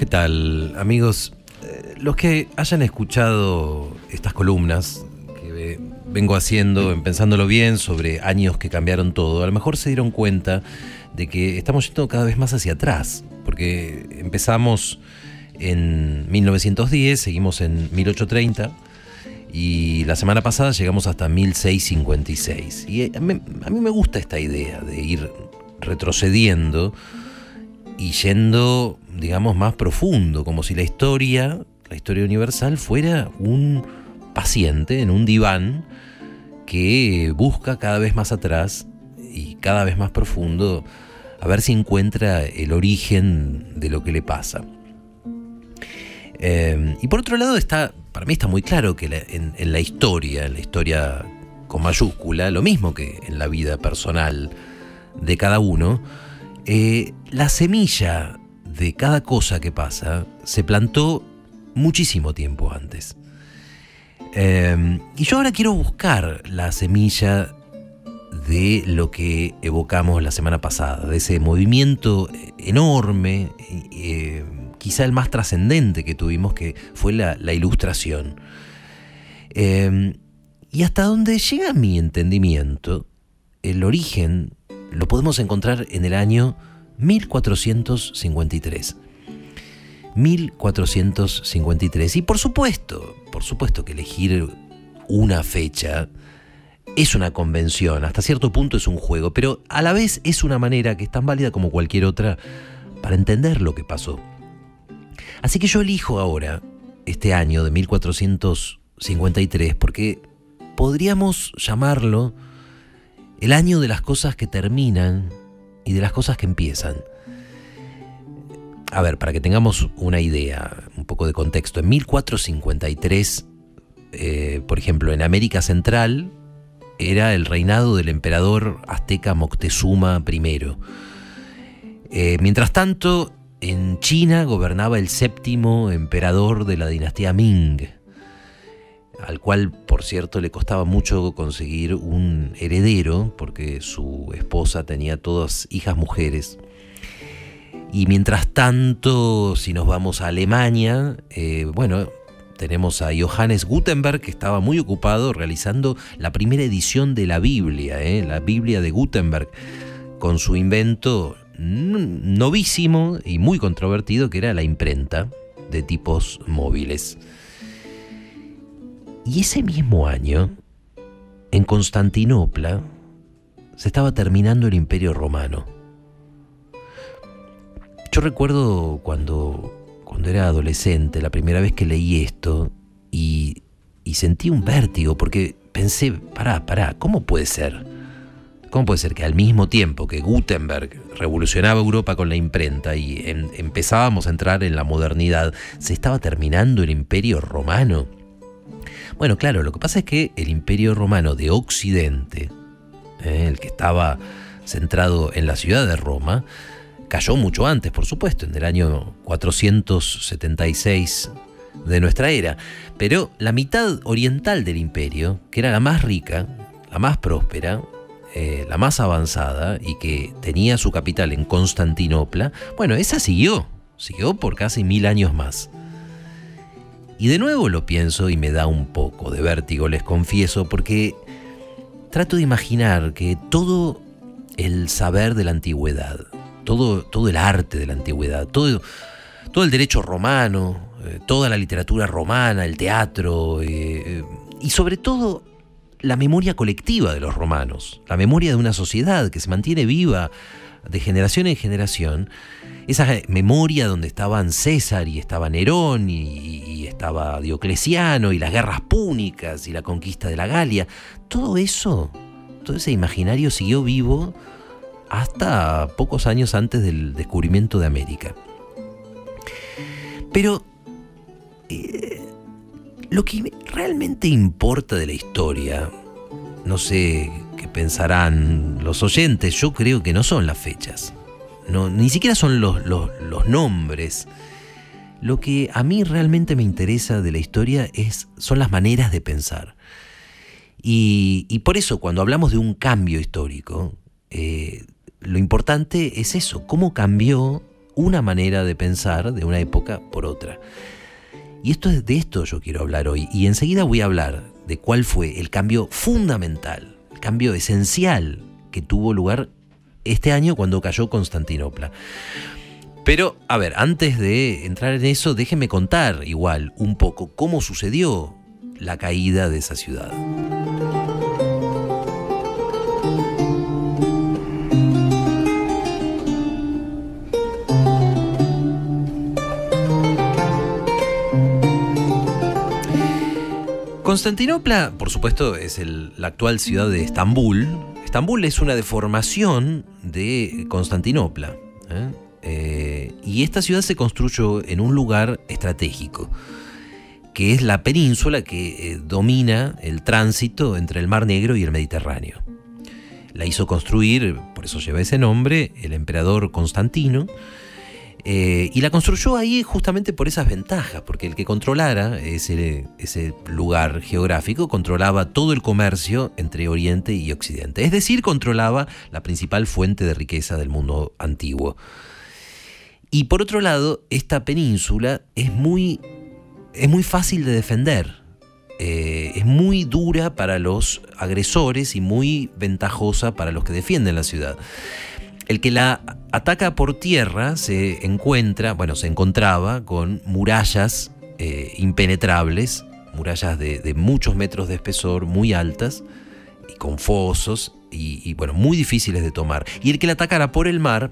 ¿qué tal, amigos? Eh, los que hayan escuchado estas columnas que vengo haciendo, en pensándolo bien, sobre años que cambiaron todo, a lo mejor se dieron cuenta de que estamos yendo cada vez más hacia atrás, porque empezamos en 1910, seguimos en 1830 y la semana pasada llegamos hasta 1656. Y a mí, a mí me gusta esta idea de ir retrocediendo y yendo, digamos, más profundo, como si la historia, la historia universal, fuera un paciente en un diván que busca cada vez más atrás y cada vez más profundo a ver si encuentra el origen de lo que le pasa. Eh, y por otro lado, está, para mí está muy claro que en, en, la historia, en la historia con mayúscula, lo mismo que en la vida personal de cada uno, eh, la semilla de cada cosa que pasa se plantó muchísimo tiempo antes. Eh, y yo ahora quiero buscar la semilla de lo que evocamos la semana pasada, de ese movimiento enorme, eh, quizá el más trascendente que tuvimos, que fue la, la ilustración. Eh, y hasta donde llega mi entendimiento, el origen lo podemos encontrar en el año 1453. 1453. Y por supuesto, por supuesto que elegir una fecha es una convención, hasta cierto punto es un juego, pero a la vez es una manera que es tan válida como cualquier otra para entender lo que pasó. Así que yo elijo ahora este año de 1453 porque podríamos llamarlo el año de las cosas que terminan y de las cosas que empiezan. A ver, para que tengamos una idea, un poco de contexto, en 1453, eh, por ejemplo, en América Central, era el reinado del emperador azteca Moctezuma I. Eh, mientras tanto, en China gobernaba el séptimo emperador de la dinastía Ming al cual, por cierto, le costaba mucho conseguir un heredero, porque su esposa tenía todas hijas mujeres. Y mientras tanto, si nos vamos a Alemania, eh, bueno, tenemos a Johannes Gutenberg, que estaba muy ocupado realizando la primera edición de la Biblia, eh, la Biblia de Gutenberg, con su invento novísimo y muy controvertido, que era la imprenta de tipos móviles. Y ese mismo año, en Constantinopla, se estaba terminando el imperio romano. Yo recuerdo cuando, cuando era adolescente, la primera vez que leí esto, y, sentí un vértigo, porque pensé, pará, pará, ¿cómo puede ser? ¿Cómo puede ser que al mismo tiempo que Gutenberg revolucionaba Europa con la imprenta y em, empezábamos a entrar en la modernidad, se estaba terminando el imperio romano? Bueno, claro, lo que pasa es que el imperio romano de Occidente, eh, el que estaba centrado en la ciudad de Roma, cayó mucho antes, por supuesto, en el año 476 de nuestra era. Pero la mitad oriental del imperio, que era la más rica, la más próspera, eh, la más avanzada y que tenía su capital en Constantinopla, bueno, esa siguió, siguió por casi mil años más. Y de nuevo lo pienso y me da un poco de vértigo, les confieso, porque trato de imaginar que todo el saber de la antigüedad, todo, todo el arte de la antigüedad, todo, todo el derecho romano, eh, toda la literatura romana, el teatro, eh, y sobre todo la memoria colectiva de los romanos, la memoria de una sociedad que se mantiene viva de generación en generación, esa memoria donde estaban César y estaba Nerón y, estaba Diocleciano y las guerras púnicas y la conquista de la Galia, todo eso, todo ese imaginario siguió vivo hasta pocos años antes del descubrimiento de América. Pero eh, lo que realmente importa de la historia, no sé qué pensarán los oyentes, yo creo que no son las fechas ni siquiera son los, nombres. Lo que a mí realmente me interesa de la historia es, son las maneras de pensar. Y, por eso cuando hablamos de un cambio histórico, eh, lo importante es eso, cómo cambió una manera de pensar de una época por otra. Y esto de esto yo quiero hablar hoy. Y enseguida voy a hablar de cuál fue el cambio fundamental, el cambio esencial que tuvo lugar este año cuando cayó Constantinopla. Pero, a ver, antes de entrar en eso, déjenme contar igual un poco cómo sucedió la caída de esa ciudad. Constantinopla, por supuesto, es la actual ciudad de Estambul. Estambul es una deformación de Constantinopla. ¿eh? Eh, y esta ciudad se construyó en un lugar estratégico, que es la península que eh, domina el tránsito entre el Mar Negro y el Mediterráneo. La hizo construir, por eso lleva ese nombre, el emperador Constantino, eh, y la construyó ahí justamente por esas ventajas, porque el que controlara ese, lugar geográfico controlaba todo el comercio entre Oriente y Occidente, es decir, controlaba la principal fuente de riqueza del mundo antiguo. Y por otro lado, esta península es muy, es muy fácil de defender. Eh, es muy dura para los agresores y muy ventajosa para los que defienden la ciudad. El que la ataca por tierra se encuentra, bueno, se encontraba con murallas eh, impenetrables, murallas de, muchos metros de espesor, muy altas, y con fosos, y, y, bueno, muy difíciles de tomar. Y el que la atacara por el mar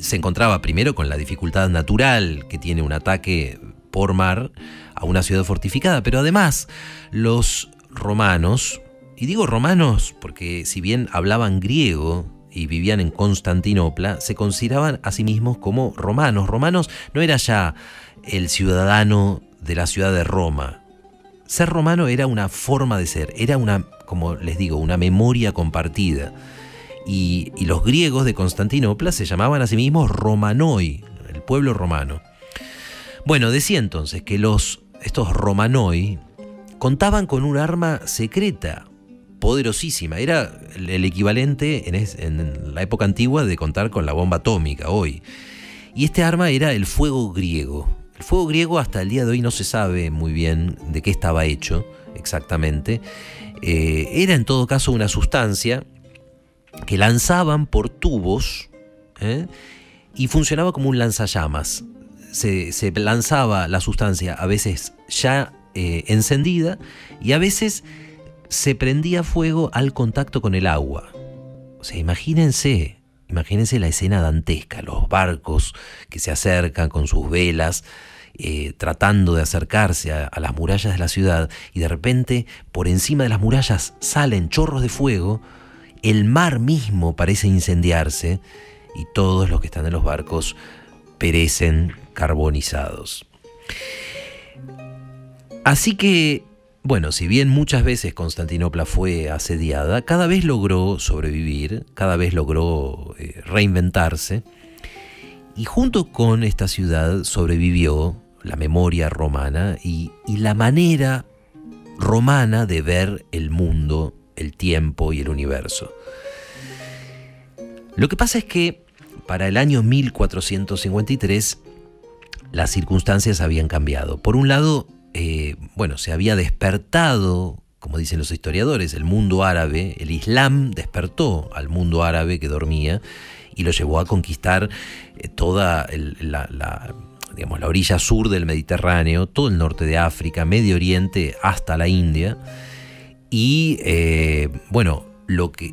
se encontraba primero con la dificultad natural que tiene un ataque por mar a una ciudad fortificada, pero además los romanos, y digo romanos porque si bien hablaban griego, y vivían en Constantinopla, se consideraban a sí mismos como romanos. Romanos no era ya el ciudadano de la ciudad de Roma. Ser romano era una forma de ser, era una, como les digo, una memoria compartida. Y, los griegos de Constantinopla se llamaban a sí mismos Romanoi, el pueblo romano. Bueno, decía entonces que los, estos Romanoi contaban con un arma secreta, poderosísima. Era el equivalente en, la época antigua de contar con la bomba atómica hoy. Y este arma era el fuego griego. El fuego griego hasta el día de hoy no se sabe muy bien de qué estaba hecho exactamente. Eh, era en todo caso una sustancia que lanzaban por tubos ¿eh? y funcionaba como un lanzallamas. Se, lanzaba la sustancia a veces ya eh, encendida y a veces se prendía fuego al contacto con el agua. O sea, imagínense, imagínense la escena dantesca, los barcos que se acercan con sus velas, eh, tratando de acercarse a, las murallas de la ciudad, y de repente por encima de las murallas salen chorros de fuego, el mar mismo parece incendiarse, y todos los que están en los barcos perecen carbonizados. Así que bueno, si bien muchas veces Constantinopla fue asediada, cada vez logró sobrevivir, cada vez logró eh, reinventarse, y junto con esta ciudad sobrevivió la memoria romana y, y la manera romana de ver el mundo, el tiempo y el universo. Lo que pasa es que para el año 1453 las circunstancias habían cambiado. Por un lado, eh, bueno, se había despertado, como dicen los historiadores, el mundo árabe, el Islam despertó al mundo árabe que dormía y lo llevó a conquistar eh, toda la, orilla sur del Mediterráneo, todo el norte de África, Medio Oriente hasta la India. Y eh, bueno, lo que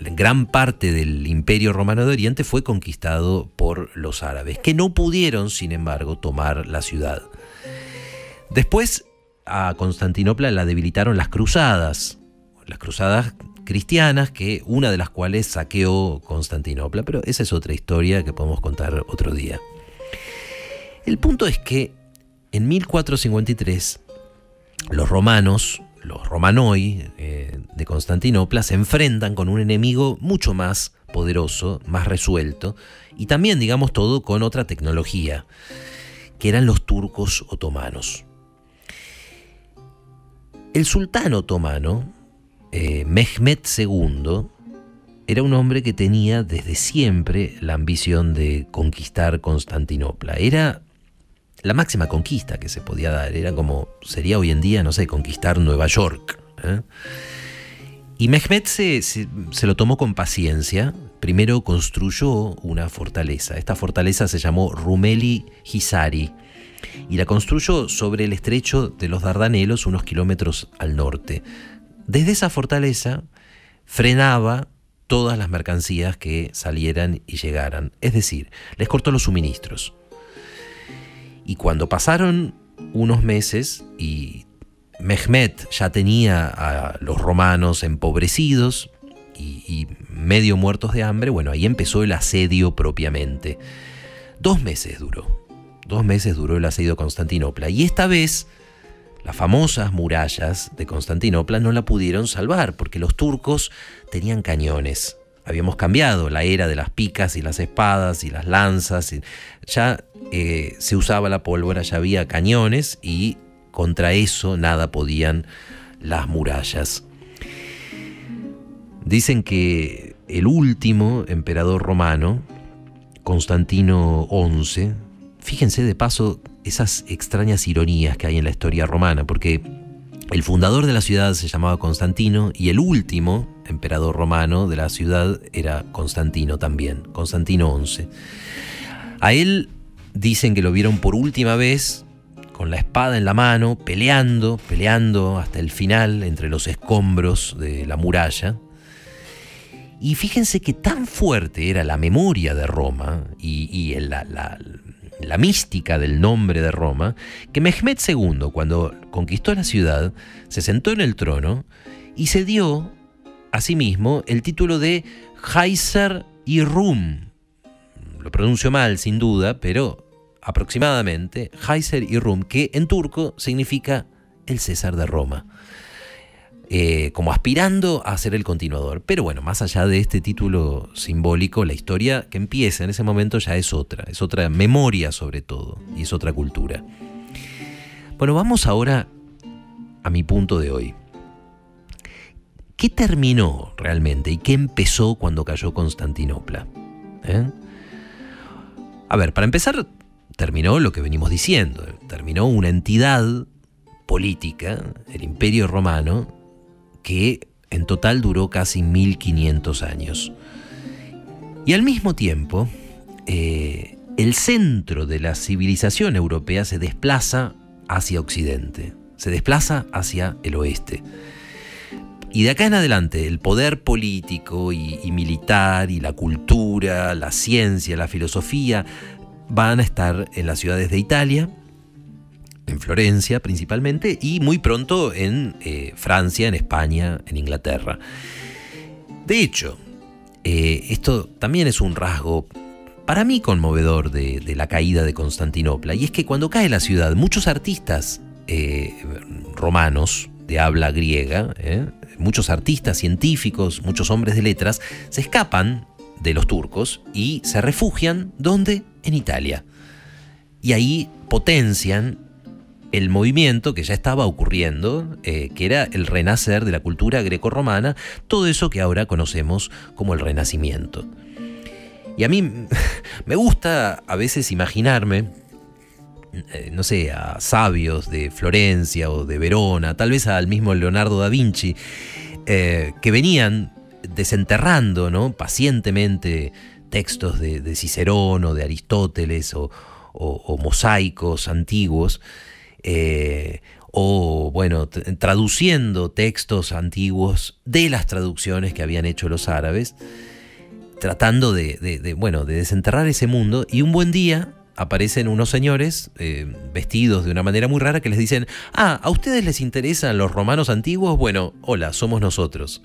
gran parte del imperio romano de Oriente fue conquistado por los árabes, que no pudieron, sin embargo, tomar la ciudad. Después a Constantinopla la debilitaron las cruzadas, las cruzadas cristianas, que una de las cuales saqueó Constantinopla, pero esa es otra historia que podemos contar otro día. El punto es que en 1453 los romanos, los romanoi eh, de Constantinopla, se enfrentan con un enemigo mucho más poderoso, más resuelto, y también, digamos todo, con otra tecnología, que eran los turcos otomanos. El sultán otomano, eh, Mehmed II, era un hombre que tenía desde siempre la ambición de conquistar Constantinopla. Era la máxima conquista que se podía dar. Era como sería hoy en día, no sé, conquistar Nueva York. ¿eh? Y Mehmed se, se, lo tomó con paciencia. Primero construyó una fortaleza. Esta fortaleza se llamó Rumeli Hisari y la construyó sobre el estrecho de los Dardanelos, unos kilómetros al norte. Desde esa fortaleza frenaba todas las mercancías que salieran y llegaran, es decir, les cortó los suministros. Y cuando pasaron unos meses y Mehmet ya tenía a los romanos empobrecidos y, medio muertos de hambre, bueno, ahí empezó el asedio propiamente. Dos meses duró, dos meses duró el asedio de Constantinopla y esta vez las famosas murallas de Constantinopla no la pudieron salvar porque los turcos tenían cañones. Habíamos cambiado la era de las picas y las espadas y las lanzas. ya eh, se usaba la pólvora, ya había cañones y contra eso nada podían las murallas. Dicen que el último emperador romano, Constantino XI, fíjense de paso esas extrañas ironías que hay en la historia romana, porque el fundador de la ciudad se llamaba Constantino y el último emperador romano de la ciudad era Constantino también, Constantino XI. A él dicen que lo vieron por última vez con la espada en la mano, peleando, peleando hasta el final entre los escombros de la muralla. Y fíjense que tan fuerte era la memoria de Roma y, la, la mística del nombre de Roma, que Mehmed II, cuando conquistó la ciudad, se sentó en el trono y se dio a sí mismo el título de Heiser y Rum. Lo pronuncio mal, sin duda, pero aproximadamente Heiser y Rum, que en turco significa el César de Roma. Eh, como aspirando a ser el continuador. Pero bueno, más allá de este título simbólico, la historia que empieza en ese momento ya es otra, es otra memoria sobre todo, y es otra cultura. Bueno, vamos ahora a mi punto de hoy. ¿Qué terminó realmente y qué empezó cuando cayó Constantinopla? ¿Eh? A ver, para empezar, terminó lo que venimos diciendo, terminó una entidad política, el Imperio Romano, que en total duró casi 1500 años. Y al mismo tiempo, eh, el centro de la civilización europea se desplaza hacia Occidente, se desplaza hacia el oeste. Y de acá en adelante, el poder político y, y, militar y la cultura, la ciencia, la filosofía van a estar en las ciudades de Italia, en Florencia principalmente, y muy pronto en eh, Francia, en España, en Inglaterra. De hecho, eh, esto también es un rasgo para mí conmovedor de, la caída de Constantinopla, y es que cuando cae la ciudad, muchos artistas eh, romanos de habla griega, muchos artistas científicos, muchos hombres de letras, se escapan de los turcos y se refugian, ¿dónde? En Italia. Y ahí potencian el movimiento que ya estaba ocurriendo, eh, que era el renacer de la cultura grecorromana, todo eso que ahora conocemos como el renacimiento. Y a mí me gusta a veces imaginarme, eh, no sé, a sabios de Florencia o de Verona, tal vez al mismo Leonardo da Vinci, eh, que venían desenterrando ¿no? pacientemente textos de, Cicerón o de Aristóteles o mosaicos antiguos, eh, o bueno, traduciendo textos antiguos de las traducciones que habían hecho los árabes, tratando de, bueno, de desenterrar ese mundo, y un buen día aparecen unos señores eh, vestidos de una manera muy rara que les dicen, ah, ¿a ustedes les interesan los romanos antiguos? Bueno, hola, somos nosotros.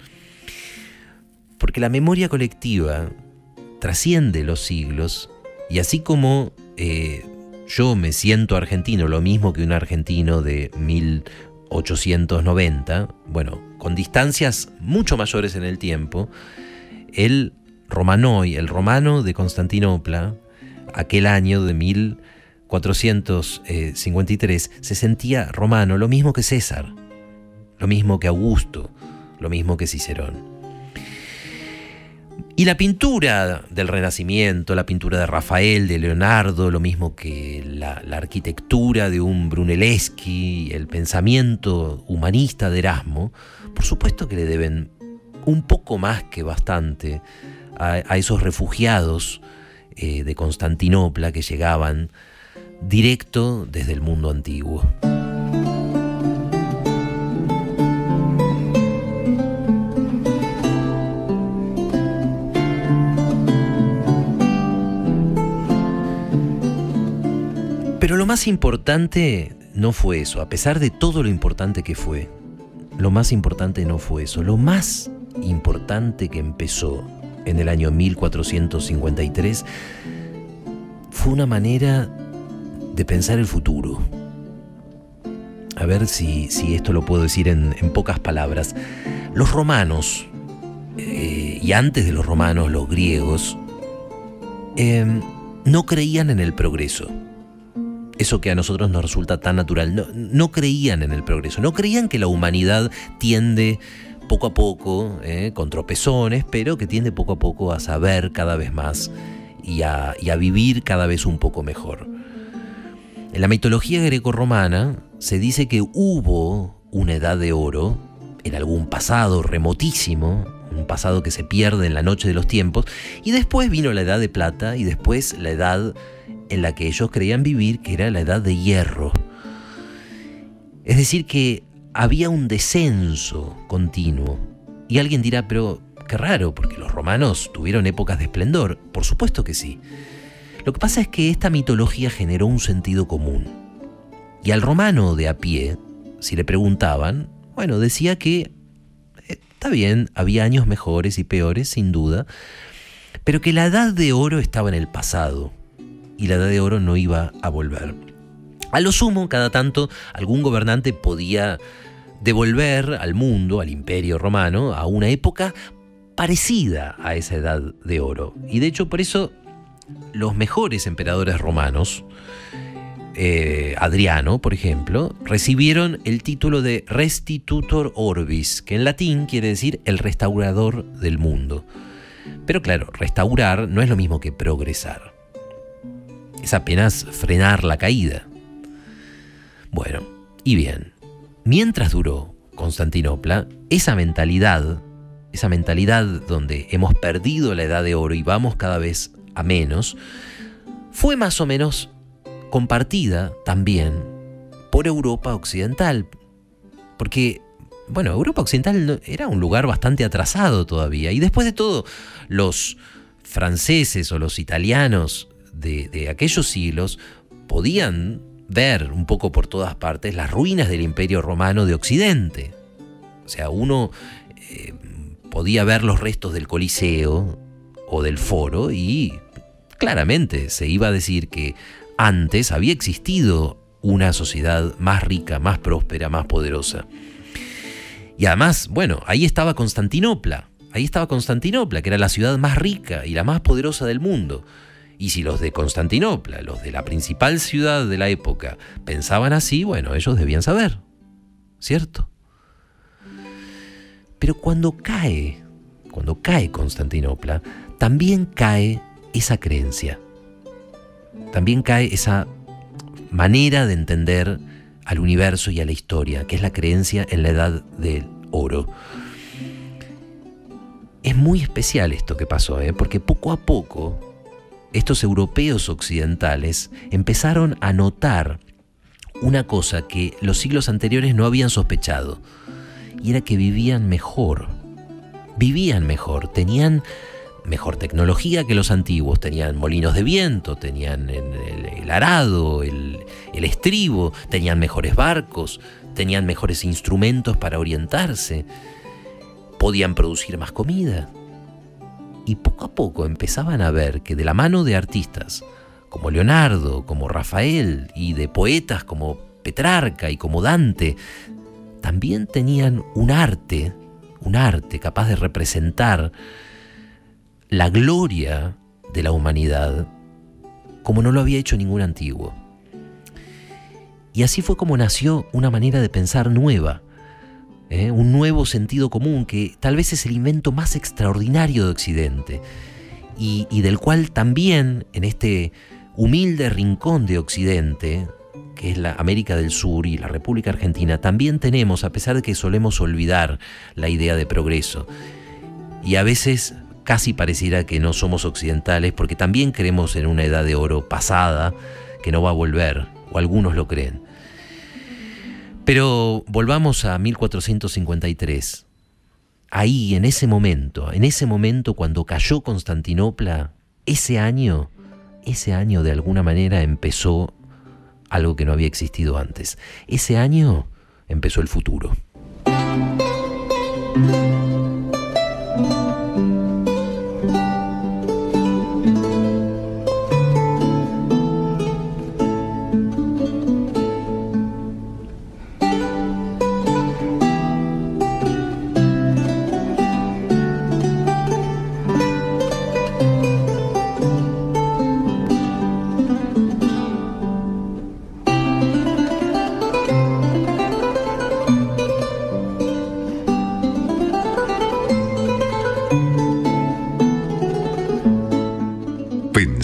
Porque la memoria colectiva trasciende los siglos y así como eh, yo me siento argentino, lo mismo que un argentino de 1890, bueno, con distancias mucho mayores en el tiempo, el romanoi, el romano de Constantinopla, aquel año de 1453, se sentía romano, lo mismo que César, lo mismo que Augusto, lo mismo que Cicerón. Y la pintura del Renacimiento, la pintura de Rafael, de Leonardo, lo mismo que la, arquitectura de un Brunelleschi, el pensamiento humanista de Erasmo, por supuesto que le deben un poco más que bastante a, a esos refugiados eh, de Constantinopla que llegaban directo desde el mundo antiguo. Más importante no fue eso, a pesar de todo lo importante que fue. Lo más importante no fue eso. Lo más importante que empezó en el año 1453 fue una manera de pensar el futuro. A ver si, si esto lo puedo decir en, en pocas palabras. Los romanos, eh, y antes de los romanos, los griegos, eh, no creían en el progreso eso que a nosotros nos resulta tan natural. No, creían en el progreso, no creían que la humanidad tiende poco a poco, eh, con tropezones, pero que tiende poco a poco a saber cada vez más y a, y a vivir cada vez un poco mejor. En la mitología greco-romana se dice que hubo una edad de oro en algún pasado remotísimo, un pasado que se pierde en la noche de los tiempos, y después vino la edad de plata y después la edad en la que ellos creían vivir, que era la edad de hierro. Es decir, que había un descenso continuo. Y alguien dirá, pero qué raro, porque los romanos tuvieron épocas de esplendor. Por supuesto que sí. Lo que pasa es que esta mitología generó un sentido común. Y al romano de a pie, si le preguntaban, bueno, decía que eh, está bien, había años mejores y peores, sin duda, pero que la edad de oro estaba en el pasado y la edad de oro no iba a volver. A lo sumo, cada tanto, algún gobernante podía devolver al mundo, al imperio romano, a una época parecida a esa edad de oro. Y de hecho, por eso, los mejores emperadores romanos, eh, Adriano, por ejemplo, recibieron el título de Restitutor Orbis, que en latín quiere decir el restaurador del mundo. Pero claro, restaurar no es lo mismo que progresar es apenas frenar la caída. Bueno, y bien, mientras duró Constantinopla, esa mentalidad, esa mentalidad donde hemos perdido la edad de oro y vamos cada vez a menos, fue más o menos compartida también por Europa Occidental. Porque, bueno, Europa Occidental era un lugar bastante atrasado todavía. Y después de todo, los franceses o los italianos de, aquellos siglos podían ver un poco por todas partes las ruinas del imperio romano de Occidente. O sea, uno eh, podía ver los restos del Coliseo o del Foro y claramente se iba a decir que antes había existido una sociedad más rica, más próspera, más poderosa. Y además, bueno, ahí estaba Constantinopla, ahí estaba Constantinopla, que era la ciudad más rica y la más poderosa del mundo. Y si los de Constantinopla, los de la principal ciudad de la época, pensaban así, bueno, ellos debían saber, ¿cierto? Pero cuando cae, cuando cae Constantinopla, también cae esa creencia, también cae esa manera de entender al universo y a la historia, que es la creencia en la edad del oro. Es muy especial esto que pasó, ¿eh? porque poco a poco estos europeos occidentales empezaron a notar una cosa que los siglos anteriores no habían sospechado, y era que vivían mejor, vivían mejor, tenían mejor tecnología que los antiguos, tenían molinos de viento, tenían el, arado, el, estribo, tenían mejores barcos, tenían mejores instrumentos para orientarse, podían producir más comida y poco a poco empezaban a ver que de la mano de artistas como Leonardo, como Rafael y de poetas como Petrarca y como Dante, también tenían un arte, un arte capaz de representar la gloria de la humanidad como no lo había hecho ningún antiguo. Y así fue como nació una manera de pensar nueva, ¿eh? un nuevo sentido común que tal vez es el invento más extraordinario de Occidente y, y del cual también en este humilde rincón de Occidente, que es la América del Sur y la República Argentina, también tenemos, a pesar de que solemos olvidar la idea de progreso, y a veces casi pareciera que no somos occidentales porque también creemos en una edad de oro pasada que no va a volver, o algunos lo creen. Pero volvamos a 1453. Ahí, en ese momento, en ese momento cuando cayó Constantinopla, ese año, ese año de alguna manera empezó algo que no había existido antes. Ese año empezó el futuro.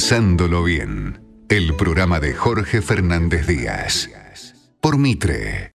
Pensándolo bien, el programa de Jorge Fernández Díaz. Por Mitre.